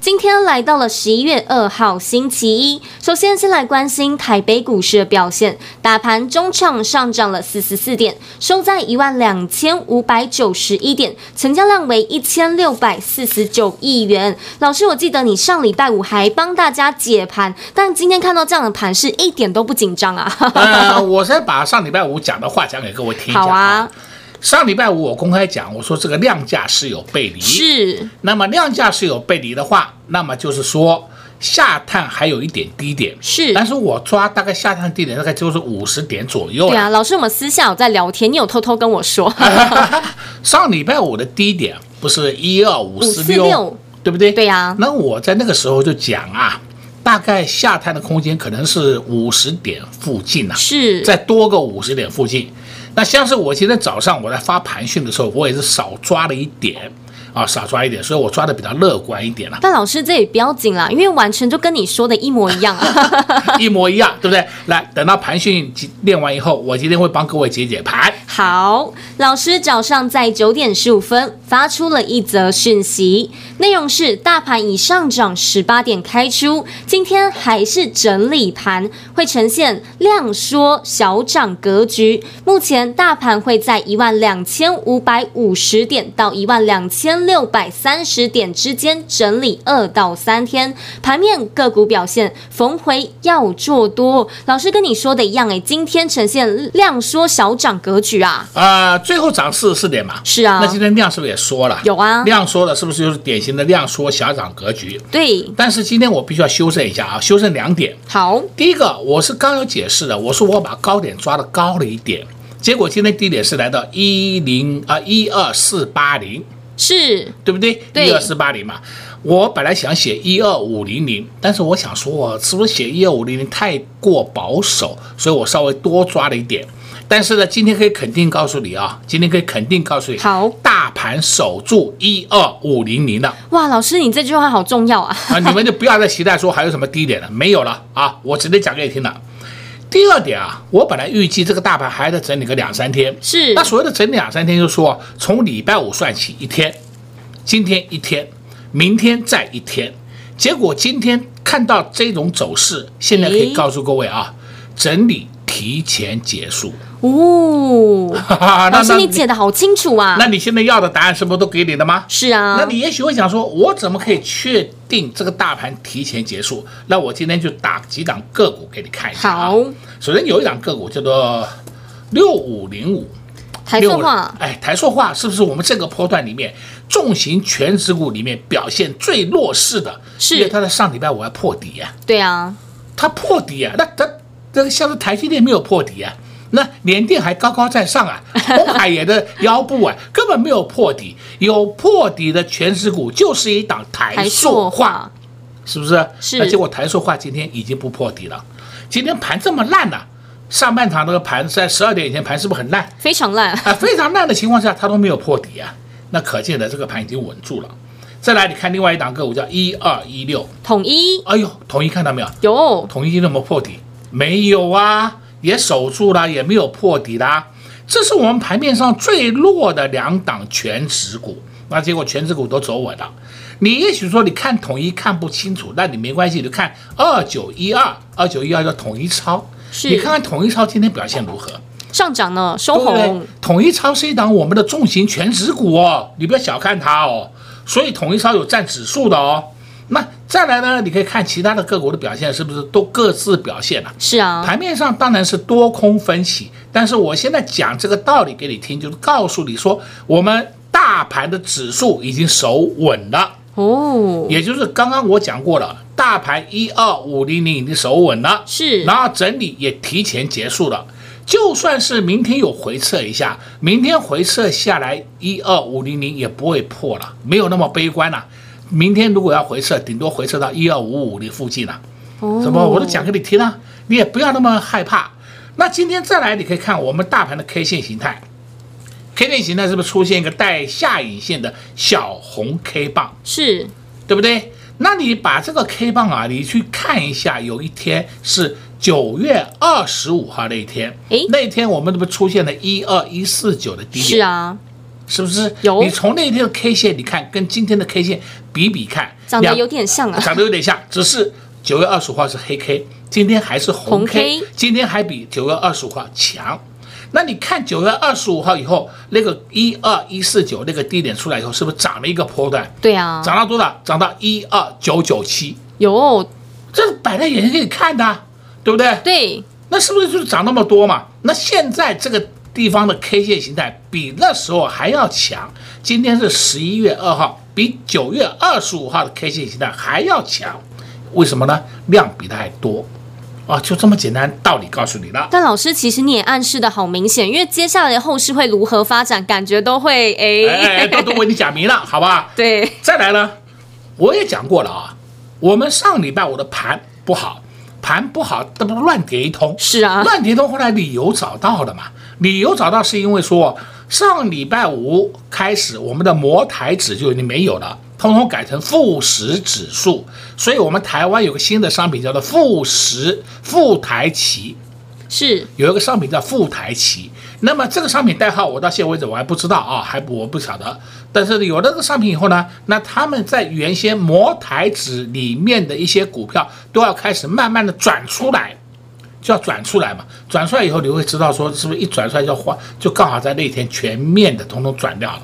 今天来到了十一月二号星期一，首先先来关心台北股市的表现，大盘中场上涨了四十四点，收在一万两千五百九十一点，成交量为一千六百四十九亿元。老师，我记得你上礼拜五还帮大家解盘，但今天看到这样的盘是，一点都不紧张啊。呃，我先把上礼拜五讲的话讲给各位听一下。好啊。上礼拜五我公开讲，我说这个量价是有背离，是。那么量价是有背离的话，那么就是说下探还有一点低点，是。但是我抓大概下探低点大概就是五十点左右。对啊，老师，我们私下有在聊天，你有偷偷跟我说。上礼拜五的低点不是一二五四六，对不对？对呀。那我在那个时候就讲啊，大概下探的空间可能是五十点附近呐、啊，是。再多个五十点附近。那像是我今天早上我在发盘讯的时候，我也是少抓了一点啊，少抓一点，所以我抓的比较乐观一点了。但老师这也不要紧啦，因为完全就跟你说的一模一样啊，一模一样，对不对？来，等到盘讯练完以后，我今天会帮各位解解盘。好，老师早上在九点十五分发出了一则讯息，内容是大盘已上涨十八点开出，今天还是整理盘，会呈现量缩小涨格局。目前大盘会在一万两千五百五十点到一万两千六百三十点之间整理二到三天。盘面个股表现，逢回要做多。老师跟你说的一样，诶，今天呈现量缩小涨格局啊。啊，呃，最后涨四十四点嘛，是啊，那今天量是不是也缩了？有啊，量缩了，是不是就是典型的量缩小涨格局？对。但是今天我必须要修正一下啊，修正两点。好，第一个我是刚有解释的，我说我把高点抓的高了一点，结果今天低点是来到一零啊一二四八零，是对不对？对，一二四八零嘛。我本来想写一二五零零，但是我想说，我是不是写一二五零零太过保守，所以我稍微多抓了一点。但是呢，今天可以肯定告诉你啊，今天可以肯定告诉你，好，大盘守住一二五零零了。哇，老师，你这句话好重要啊！啊，你们就不要再期待说还有什么低点了，没有了啊，我直接讲给你听了。第二点啊，我本来预计这个大盘还得整理个两三天，是。那所谓的整理两三天，就是说从礼拜五算起一天，今天一天，明天再一天。结果今天看到这种走势，现在可以告诉各位啊，整理提前结束。哦，老师，你解的好清楚啊！那你现在要的答案是不是都给你了吗？是啊。那你也许会想说，我怎么可以确定这个大盘提前结束？那我今天就打几档个股给你看一下啊。好，首先有一档个股叫做六五零五，台塑化。哎，台塑化是不是我们这个波段里面重型全值股里面表现最弱势的？是，因为它在上礼拜五还破底呀。对啊，它破底啊，那它这个像是台积电没有破底啊。那联电还高高在上啊，鸿海也的腰部啊，根本没有破底，有破底的全指股就是一档台塑化，是不是？是。那结果台塑化今天已经不破底了，今天盘这么烂了，上半场那个盘在十二点以前盘是不是很烂？非常烂啊，非常烂的情况下它都没有破底啊，那可见的这个盘已经稳住了。再来，你看另外一档个股叫一二一六，统一。哎呦，统一看到没有？有。统一今天有没有破底？没有啊。也守住了，也没有破底啦。这是我们盘面上最弱的两档全值股。那结果全值股都走稳了。你也许说你看统一看不清楚，那你没关系，你就看二九一二，二九一二叫统一超。你看看统一超今天表现如何？上涨呢，收红。统一超是一档我们的重型全值股哦，你不要小看它哦。所以统一超有占指数的哦。那再来呢？你可以看其他的个股的表现，是不是都各自表现了？是啊，盘面上当然是多空分歧，但是我现在讲这个道理给你听，就是告诉你说，我们大盘的指数已经守稳了。哦，也就是刚刚我讲过了，大盘一二五零零已经守稳了，是，然后整理也提前结束了。就算是明天有回撤一下，明天回撤下来一二五零零也不会破了，没有那么悲观了、啊。明天如果要回撤，顶多回撤到一二五五零附近了。哦，什么我都讲给你听了，你也不要那么害怕。那今天再来，你可以看我们大盘的 K 线形态，K 线形态是不是出现一个带下影线的小红 K 棒？是，对不对？那你把这个 K 棒啊，你去看一下，有一天是。九月二十五号那一天，诶，那一天我们怎么出现了一二一四九的低点？是啊，是不是？有。你从那一天的 K 线，你看跟今天的 K 线比比看，长得有点像啊，长得有点像，只是九月二十五号是黑 K，今天还是红 K，今天还比九月二十五号强。那你看九月二十五号以后，那个一二一四九那个低点出来以后，是不是涨了一个波段？对啊，涨到多少？涨到一二九九七。有，这是摆在眼前给你看的。对不对？对，那是不是就是涨那么多嘛？那现在这个地方的 K 线形态比那时候还要强。今天是十一月二号，比九月二十五号的 K 线形态还要强。为什么呢？量比它还多啊！就这么简单道理告诉你了。但老师，其实你也暗示的好明显，因为接下来的后市会如何发展，感觉都会哎哎，都都为你讲明了，好吧？对。再来呢，我也讲过了啊，我们上礼拜我的盘不好。盘不好，这不乱跌一通。是啊，乱跌一通。后来理由找到了嘛？理由找到是因为说，上礼拜五开始，我们的摩台指就已经没有了，通通改成富时指数。所以，我们台湾有个新的商品叫做富时富台期。是有一个商品叫富台期，那么这个商品代号我到现在为止我还不知道啊，还我不晓得。但是有了这个商品以后呢，那他们在原先摩台指里面的一些股票都要开始慢慢的转出来，就要转出来嘛。转出来以后，你会知道说是不是一转出来就换，就刚好在那天全面的统统转掉了，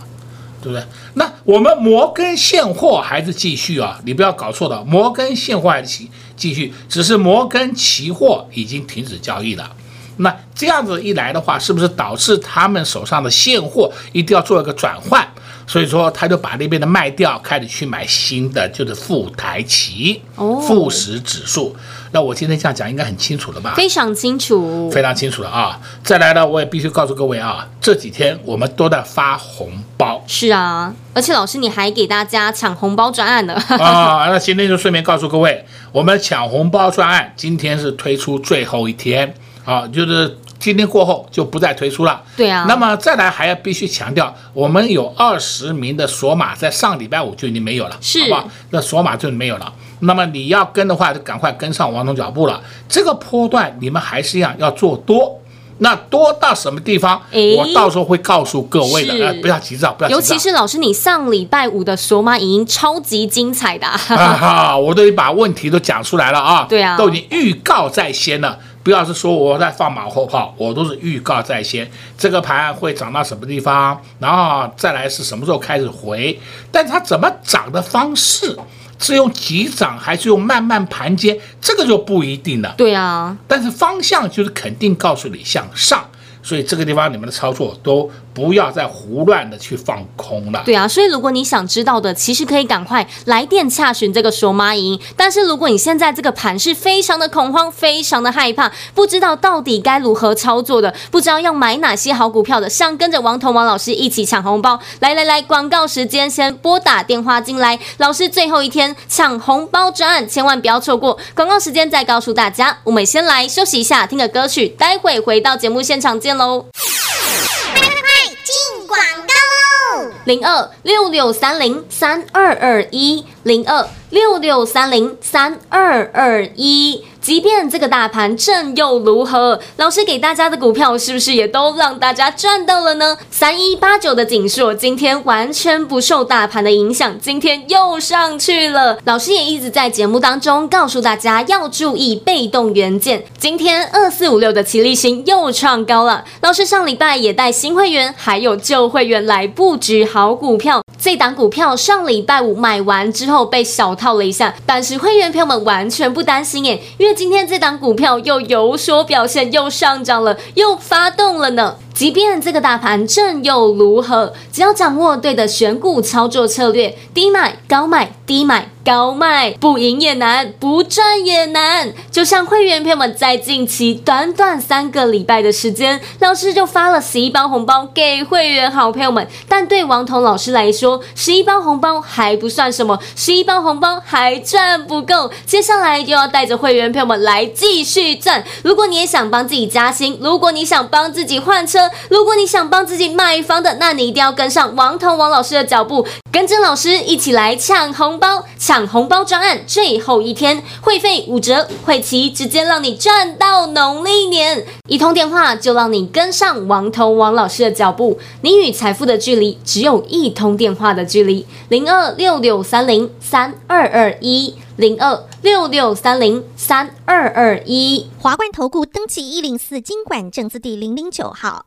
对不对？那我们摩根现货还是继续啊，你不要搞错了，摩根现货还是继续，只是摩根期货已经停止交易了。那这样子一来的话，是不是导致他们手上的现货一定要做一个转换？所以说他就把那边的卖掉，开始去买新的，就是富台期、富时指数。那我今天这样讲应该很清楚了吧？非常清楚，非常清楚了啊！再来呢，我也必须告诉各位啊，这几天我们都在发红包。是啊，而且老师你还给大家抢红包专案呢。啊，那今天就顺便告诉各位，我们抢红包专案今天是推出最后一天。啊，就是今天过后就不再推出了。对啊。那么再来还要必须强调，我们有二十名的锁码在上礼拜五就已经没有了，是，好吧？那锁码就没有了。那么你要跟的话，就赶快跟上王总脚步了。这个波段你们还是一样要做多，那多到什么地方？我到时候会告诉各位的。呃，不要急躁，不要急躁。尤其是老师，你上礼拜五的索码已经超级精彩的。哈哈，我都已经把问题都讲出来了啊。对啊。都已经预告在先了。不要是说我在放马后炮，我都是预告在先，这个盘会涨到什么地方，然后再来是什么时候开始回，但它怎么涨的方式，是用急涨还是用慢慢盘接，这个就不一定了。对啊，但是方向就是肯定告诉你向上。所以这个地方你们的操作都不要再胡乱的去放空了。对啊，所以如果你想知道的，其实可以赶快来电洽询这个索马营。但是如果你现在这个盘是非常的恐慌，非常的害怕，不知道到底该如何操作的，不知道要买哪些好股票的，想跟着王彤王老师一起抢红包，来来来，广告时间先拨打电话进来，老师最后一天抢红包专案，千万不要错过。广告时间再告诉大家，我们先来休息一下，听个歌曲，待会回到节目现场见。喽！快快快，进广告喽！零二六六三零三二二一，零二六六三零三二二一。即便这个大盘震又如何？老师给大家的股票是不是也都让大家赚到了呢？三一八九的景硕今天完全不受大盘的影响，今天又上去了。老师也一直在节目当中告诉大家要注意被动元件。今天二四五六的奇力新又创高了。老师上礼拜也带新会员还有旧会员来布局好股票。这档股票上礼拜五买完之后被小套了一下，但是会员朋友们完全不担心耶，因为今天这档股票又有所表现，又上涨了，又发动了呢。即便这个大盘震又如何？只要掌握对的选股操作策略，低买高卖，低买。高卖不赢也难，不赚也难。就像会员朋友们在近期短短三个礼拜的时间，老师就发了十一包红包给会员好朋友们。但对王彤老师来说，十一包红包还不算什么，十一包红包还赚不够。接下来就要带着会员朋友们来继续赚。如果你也想帮自己加薪，如果你想帮自己换车，如果你想帮自己买房的，那你一定要跟上王彤王老师的脚步，跟着老师一起来抢红包抢。红包专案最后一天，会费五折，会期直接让你赚到农历年。一通电话就让你跟上王彤王老师的脚步，你与财富的距离只有一通电话的距离。零二六六三零三二二一，零二六六三零三二二一。华冠投顾登记一零四金管证字第零零九号。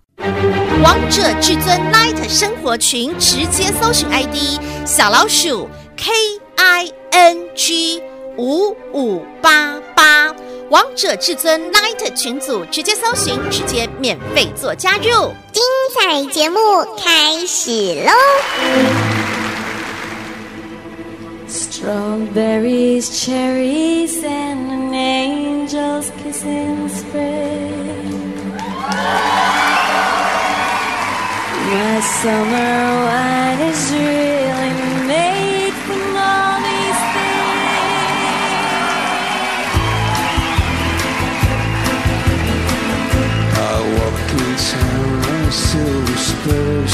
王者至尊 Light 生活群，直接搜寻 ID 小老鼠 K。I N G 五五八八，王者至尊 Light 群组，直接搜寻，直接免费做加入。精彩节目开始喽！Strawberries, cherries, and an angel's kiss in spring. My summer wine is really made. silver spurs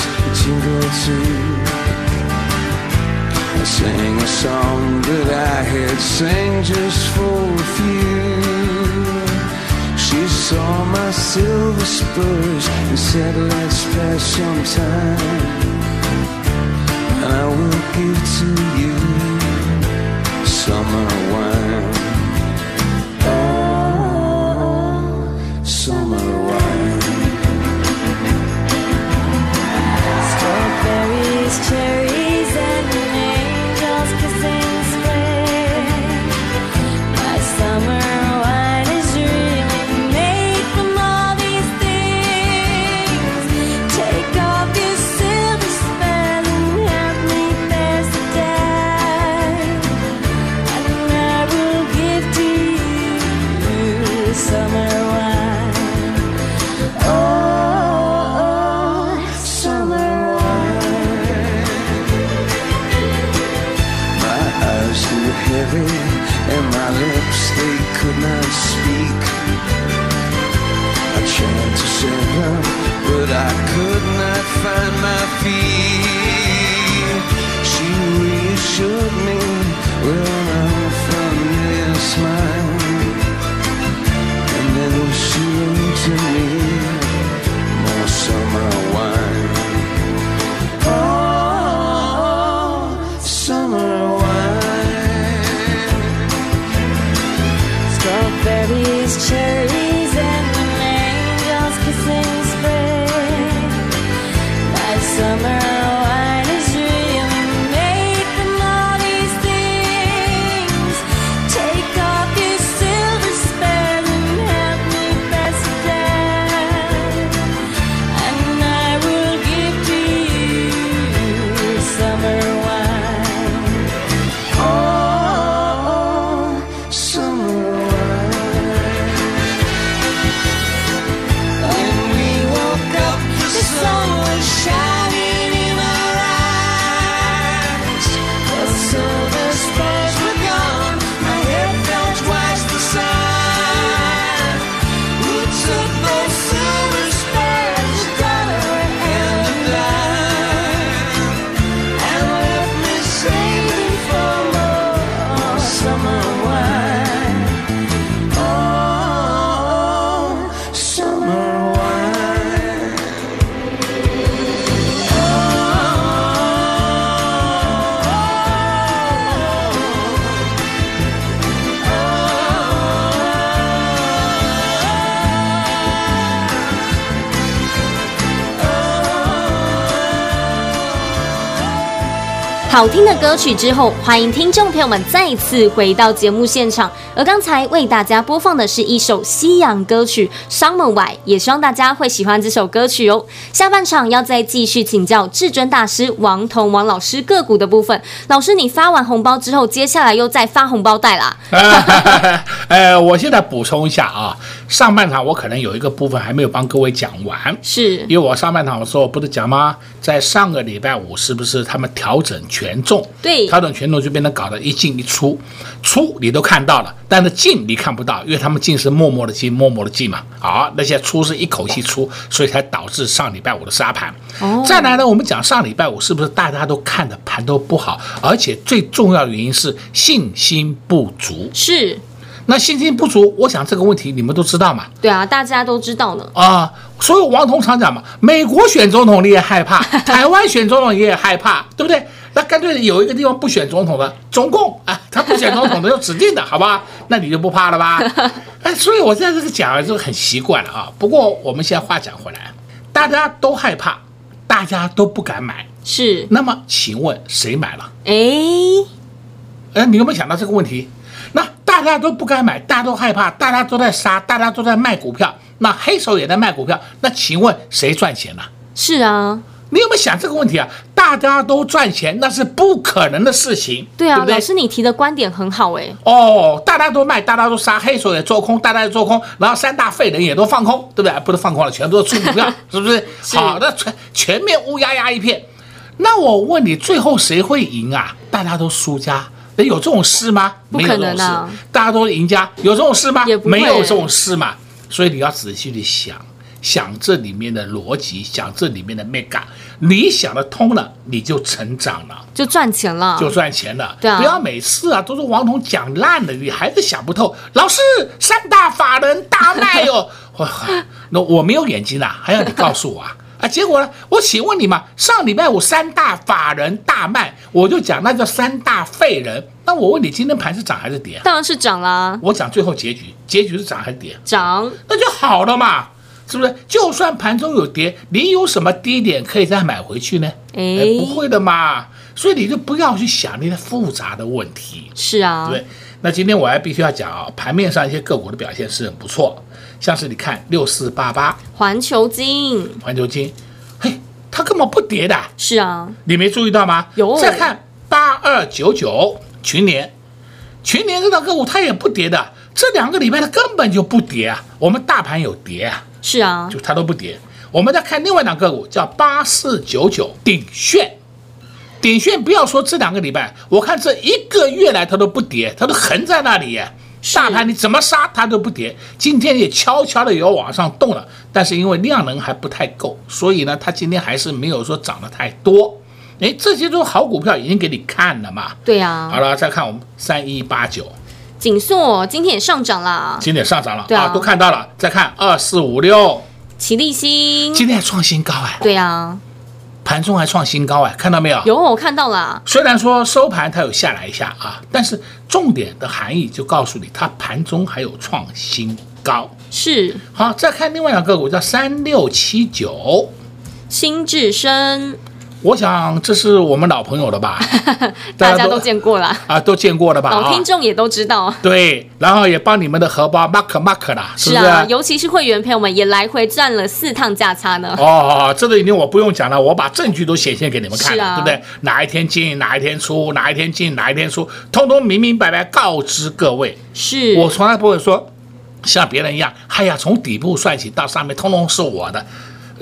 too. I a song that I had sang just for a few. She saw my silver spurs and said, Let's pass some time. And I will give to 好听的歌曲之后，欢迎听众朋友们再次回到节目现场。而刚才为大家播放的是一首西洋歌曲《Summer Wine》，也希望大家会喜欢这首歌曲哦。下半场要再继续请教至尊大师王彤王老师个股的部分。老师，你发完红包之后，接下来又再发红包袋啦？呃，我现在补充一下啊，上半场我可能有一个部分还没有帮各位讲完，是因为我上半场的时候不是讲吗？在上个礼拜五是不是他们调整权重？对，调整权重就变得搞得一进一出，出你都看到了，但是进你看不到，因为他们进是默默的进，默默的进嘛。好，那些出是一口气出，所以才导致上礼拜五的杀盘。哦，再来呢，我们讲上礼拜五是不是大家都看的盘都不好，而且最重要的原因是信心不足。是。那信心不足，我想这个问题你们都知道嘛？对啊，大家都知道呢。啊，所以王彤常讲嘛，美国选总统你也害怕，台湾选总统你也害怕，对不对？那干脆有一个地方不选总统的，中共啊，他不选总统的就指定的，好吧？那你就不怕了吧？哎，所以我现在这个讲就很习惯了啊。不过我们现在话讲回来，大家都害怕，大家都不敢买，是。那么请问谁买了？哎，哎，你有没有想到这个问题？那大家都不敢买，大家都害怕，大家都在杀，大家都在卖股票，那黑手也在卖股票，那请问谁赚钱呢？是啊，你有没有想这个问题啊？大家都赚钱，那是不可能的事情。对啊，对不对？老师你提的观点很好哎。哦，大家都卖，大家都杀，黑手也做空，大家也做空，然后三大废人也都放空，对不对？不是放空了，全都是出股票，是不是？是好，的全全面乌压压一片。那我问你，最后谁会赢啊？大家都输家。有这种事吗？不可能啊！大家都是赢家，有这种事吗？没有这种事嘛。所以你要仔细的想，想这里面的逻辑，想这里面的 mega，你想得通了，你就成长了，就赚钱了，就赚钱了。对啊，不要每次啊都是王彤讲烂了，你还是想不透。老师，三大法人大卖哦，那我没有眼睛啊，还要你告诉我啊？啊，结果呢？我请问你嘛，上礼拜五三大法人大卖，我就讲那叫三大废人。那我问你，今天盘是涨还是跌？当然是涨啦。我讲最后结局，结局是涨还是跌？涨，那就好了嘛，是不是？就算盘中有跌，你有什么低点可以再买回去呢？哎，哎，不会的嘛。所以你就不要去想那些复杂的问题。是啊，对。那今天我还必须要讲啊，盘面上一些个股的表现是很不错。像是你看六四八八环球金，环球金，嘿，它根本不跌的。是啊，你没注意到吗？有。再看八二九九群联，群联这档个股它也不跌的，这两个礼拜它根本就不跌啊。我们大盘有跌啊，是啊，就它都不跌。我们再看另外一档个股叫八四九九鼎炫，鼎炫不要说这两个礼拜，我看这一个月来它都不跌，它都横在那里耶。大盘你怎么杀它都不跌，今天也悄悄的有往上动了，但是因为量能还不太够，所以呢，它今天还是没有说涨得太多。哎，这些都是好股票，已经给你看了嘛。对呀。好了，再看我们三一八九，景硕今天也上涨了，今天也上涨了，对啊，都看到了。再看二四五六，齐立新，今天还创新高哎。对呀。盘中还创新高哎，看到没有？有，我看到了。虽然说收盘它有下来一下啊，但是重点的含义就告诉你，它盘中还有创新高。是。好，再看另外两个股，叫三六七九，新至升。我想这是我们老朋友了吧？大家都见过了啊，都见过了吧？老听众也都知道。对，然后也帮你们的荷包 mark mark 了，是不是？尤其是会员朋友们也来回赚了四趟价差呢。哦，这个已经我不用讲了，我把证据都显现给你们看了，啊、对不对？哪一天进，哪一天出，哪一天进，哪一天出，通通明明白白告知各位。是我从来不会说像别人一样，哎呀，从底部算起到上面，通通是我的。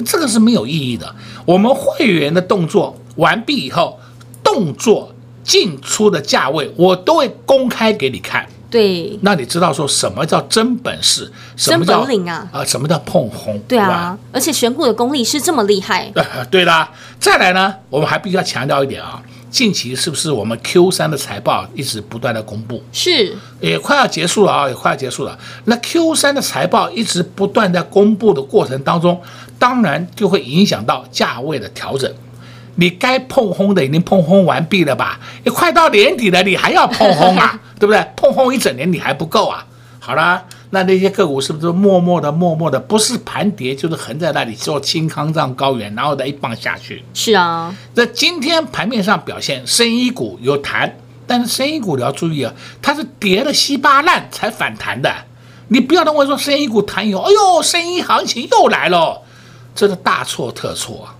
这个是没有意义的。我们会员的动作完毕以后，动作进出的价位我都会公开给你看。对，那你知道说什么叫真本事？什么叫真本领啊？啊，什么叫碰红？对啊，而且选股的功力是这么厉害。呃，对啦。再来呢，我们还必须要强调一点啊，近期是不是我们 Q 三的财报一直不断的公布？是，也快要结束了啊，也快要结束了。那 Q 三的财报一直不断在公布的过程当中，当然就会影响到价位的调整。你该碰轰的已经碰轰完毕了吧？也快到年底了，你还要碰轰啊？对不对？碰轰一整年你还不够啊？好了，那那些个股是不是默默的、默默的，不是盘跌就是横在那里做青康藏高原，然后再一棒下去？是啊，那今天盘面上表现，生医股有弹，但是生医股你要注意啊，它是跌的稀巴烂才反弹的。你不要认为说生医股弹以后，哎呦，生医行情又来了，这是大错特错啊！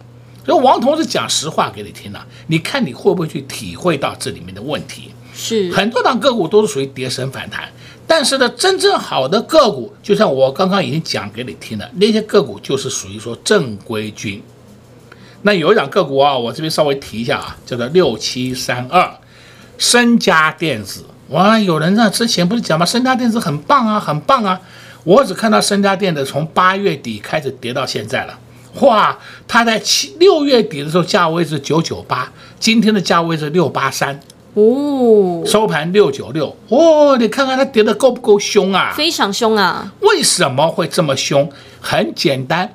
所以王同志讲实话给你听了、啊，你看你会不会去体会到这里面的问题？是很多档个股都是属于跌神反弹。但是呢，真正好的个股，就像我刚刚已经讲给你听了，那些个股就是属于说正规军。那有一档个股啊，我这边稍微提一下啊，叫做六七三二，深佳电子。哇，有人呢之前不是讲吗？深佳电子很棒啊，很棒啊。我只看到深佳电子从八月底开始跌到现在了。哇，它在七六月底的时候价位是九九八，今天的价位是六八三。哦，收盘六九六，哦，你看看它跌得够不够凶啊？非常凶啊！为什么会这么凶？很简单，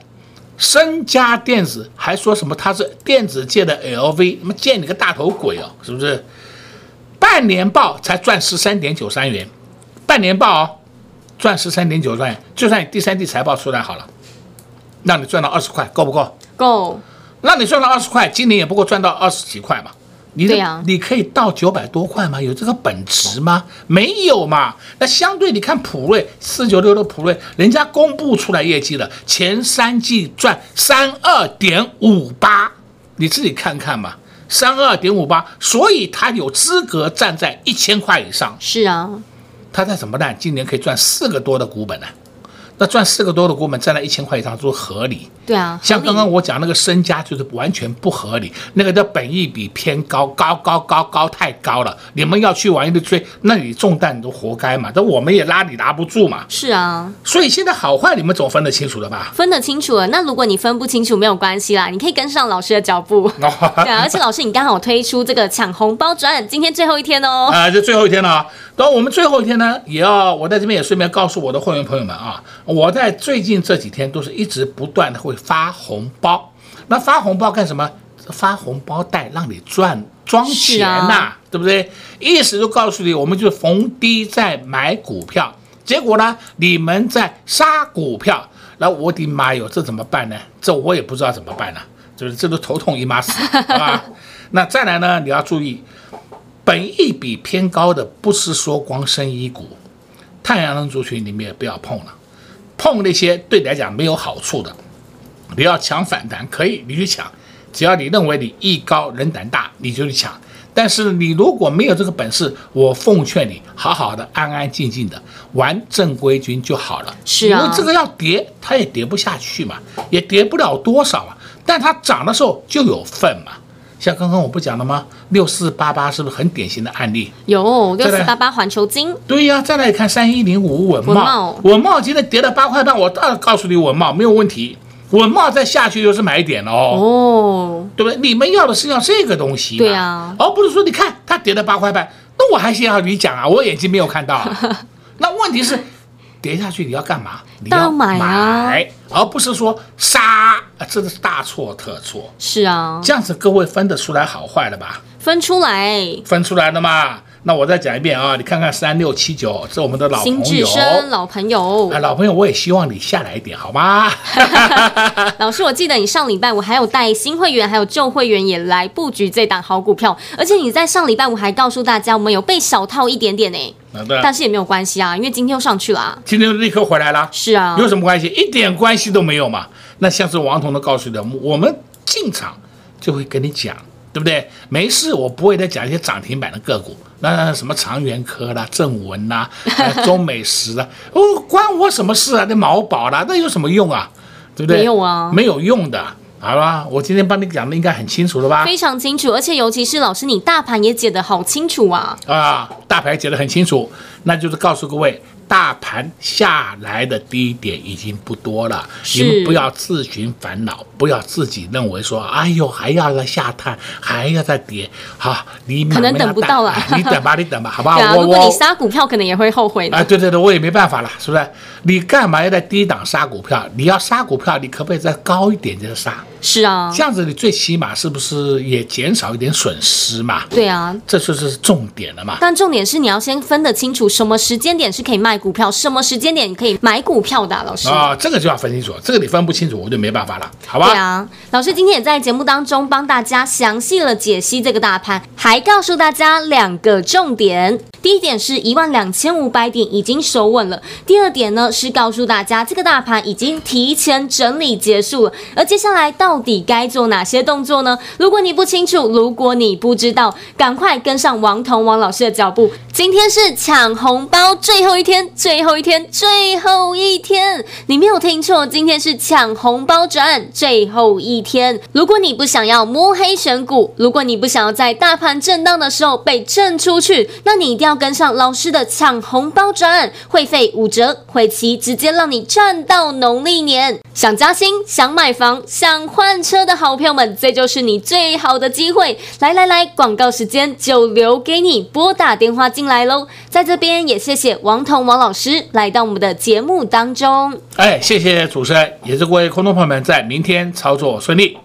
身家电子还说什么它是电子界的 LV，那么见你个大头鬼哦，是不是？半年报才赚十三点九三元，半年报哦，赚十三点九三元，就算你第三季财报出来好了，让你赚到二十块，够不够？够。让你赚到二十块，今年也不过赚到二十几块嘛。你的、啊、你可以到九百多块吗？有这个本值吗？没有嘛。那相对你看普瑞四九六的普瑞，人家公布出来业绩了，前三季赚三二点五八，你自己看看嘛，三二点五八，所以他有资格站在一千块以上。是啊，他在什么呢？今年可以赚四个多的股本呢、啊？那赚四个多的股本，占了一千块以上都合理。对啊，像刚刚我讲那个身家就是完全不合理，那个叫本益比偏高，高高高高太高了。你们要去玩一个追，那你中弹你都活该嘛。但我们也拉你拉不住嘛。是啊，所以现在好坏你们总分得清楚了吧？分得清楚了。那如果你分不清楚没有关系啦，你可以跟上老师的脚步。对啊，而且老师你刚好推出这个抢红包专案，今天最后一天哦。啊，这最后一天了啊。然后我们最后一天呢，也要我在这边也顺便告诉我的会员朋友们啊，我在最近这几天都是一直不断的会发红包。那发红包干什么？发红包袋让你赚装钱呐、啊，对不对？意思就告诉你，我们就逢低在买股票，结果呢，你们在杀股票。那我的妈哟，这怎么办呢？这我也不知道怎么办呢，就是这都头痛一妈死，好吧？那再来呢，你要注意。本益比偏高的不是说光生医股，太阳能族群你们也不要碰了，碰那些对你来讲没有好处的。你要抢反弹可以，你去抢，只要你认为你艺高人胆大，你就去抢。但是你如果没有这个本事，我奉劝你好好的安安静静的玩正规军就好了。是啊，因为这个要跌，它也跌不下去嘛，也跌不了多少啊。但它涨的时候就有份嘛。像刚刚我不讲了吗？六四八八是不是很典型的案例？有六四八八环球金。对呀、啊，再来看三一零五文茂，文茂今天跌了八块半，我当然告诉你文茂没有问题，文茂再下去又是买点了哦。哦，对不对？你们要的是要这个东西，对啊，而不是说你看它跌了八块半，那我还先要你讲啊，我眼睛没有看到、啊。那问题是。跌下去你要干嘛？你要买啊，而不是说杀啊，这个是大错特错。是啊，这样子各位分得出来好坏了吧？分出来，分出来了嘛？那我再讲一遍啊，你看看三六七九，这是我们的老朋友，老朋友。啊，老朋友，我也希望你下来一点，好吗？老师，我记得你上礼拜五还有带新会员，还有旧会员也来布局这档好股票，而且你在上礼拜五还告诉大家，我们有被小套一点点呢。但是也没有关系啊，因为今天又上去了啊。今天立刻回来了。是啊，有什么关系？一点关系都没有嘛。那像是王彤都告诉的，我们进场就会跟你讲，对不对？没事，我不会再讲一些涨停板的个股，那什么长源科啦、正文啦、中美食啦，哦，关我什么事啊？那毛宝啦，那有什么用啊？对不对？没有啊，没有用的。好吧，我今天帮你讲的应该很清楚了吧？非常清楚，而且尤其是老师，你大盘也解得好清楚啊！啊，大盘解得很清楚，那就是告诉各位，大盘下来的低点已经不多了，你们不要自寻烦恼，不要自己认为说，哎呦，还要再下探，还要再跌，好，你可能等不到了，你等吧，你等吧，好不好？啊、如果你杀股票，可能也会后悔的。啊，对对对，我也没办法了，是不是？你干嘛要在低档杀股票？你要杀股票，你可不可以再高一点再杀？是啊，这样子你最起码是不是也减少一点损失嘛？对啊，这就是重点了嘛。但重点是你要先分得清楚，什么时间点是可以卖股票，什么时间点可以买股票的、啊，老师。啊、哦，这个就要分清楚，这个你分不清楚，我就没办法了，好吧？对啊，老师今天也在节目当中帮大家详细了解析这个大盘，还告诉大家两个重点。第一点是一万两千五百点已经守稳了，第二点呢是告诉大家这个大盘已经提前整理结束了，而接下来到到底该做哪些动作呢？如果你不清楚，如果你不知道，赶快跟上王彤王老师的脚步。今天是抢红包最后一天，最后一天，最后一天，你没有听错，今天是抢红包转最后一天。如果你不想要摸黑选股，如果你不想要在大盘震荡的时候被震出去，那你一定要跟上老师的抢红包转，会费五折，会期直接让你赚到农历年。想加薪、想买房、想换车的好朋友们，这就是你最好的机会。来来来，广告时间就留给你，拨打电话进来喽。在这边也谢谢王彤王老师来到我们的节目当中。哎，谢谢主持人，也祝各位观众朋友们在明天操作顺利。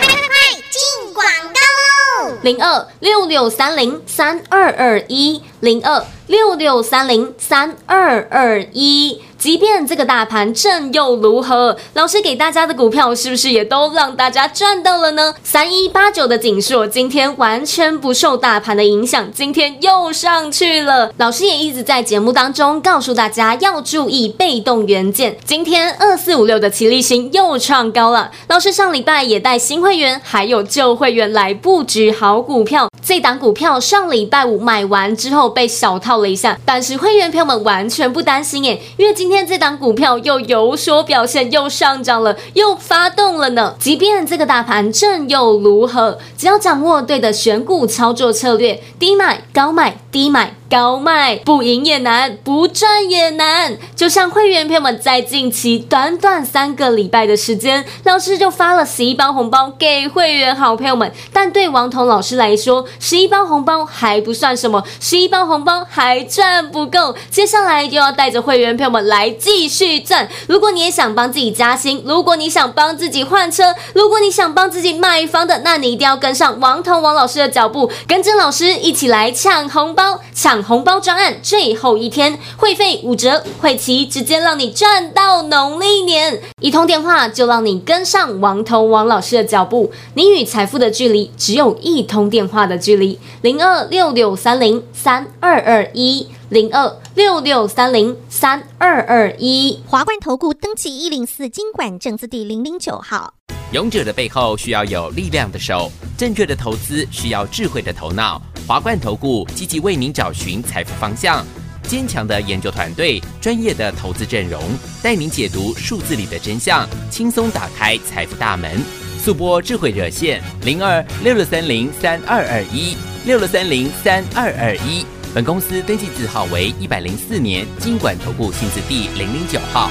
快快快，进广告喽！零二六六三零三二二一零二六六三零三二二一。即便这个大盘震又如何？老师给大家的股票是不是也都让大家赚到了呢？三一八九的景硕今天完全不受大盘的影响，今天又上去了。老师也一直在节目当中告诉大家要注意被动元件。今天二四五六的奇力新又创高了。老师上礼拜也带新会员还有旧会员来布局好股票。这档股票上礼拜五买完之后被小套了一下，但是会员朋友们完全不担心耶，因为今今天这档股票又有所表现，又上涨了，又发动了呢。即便这个大盘震又如何，只要掌握对的选股操作策略，低买高卖，低买。高卖不赢也难，不赚也难。就像会员朋友们在近期短短三个礼拜的时间，老师就发了十一包红包给会员好朋友们。但对王彤老师来说，十一包红包还不算什么，十一包红包还赚不够。接下来就要带着会员朋友们来继续赚。如果你也想帮自己加薪，如果你想帮自己换车，如果你想帮自己买房的，那你一定要跟上王彤王老师的脚步，跟着老师一起来抢红包，抢。红包专案最后一天，会费五折，会期直接让你赚到农历年。一通电话就让你跟上王彤王老师的脚步，你与财富的距离只有一通电话的距离。零二六六三零三二二一，零二六六三零三二二一。华冠投顾登记一零四经管证字第零零九号。勇者的背后需要有力量的手，正确的投资需要智慧的头脑。华冠投顾积极为您找寻财富方向，坚强的研究团队，专业的投资阵容，带您解读数字里的真相，轻松打开财富大门。速拨智慧热线零二六六三零三二二一六六三零三二二一。本公司登记字号为一百零四年金管投顾新字第零零九号。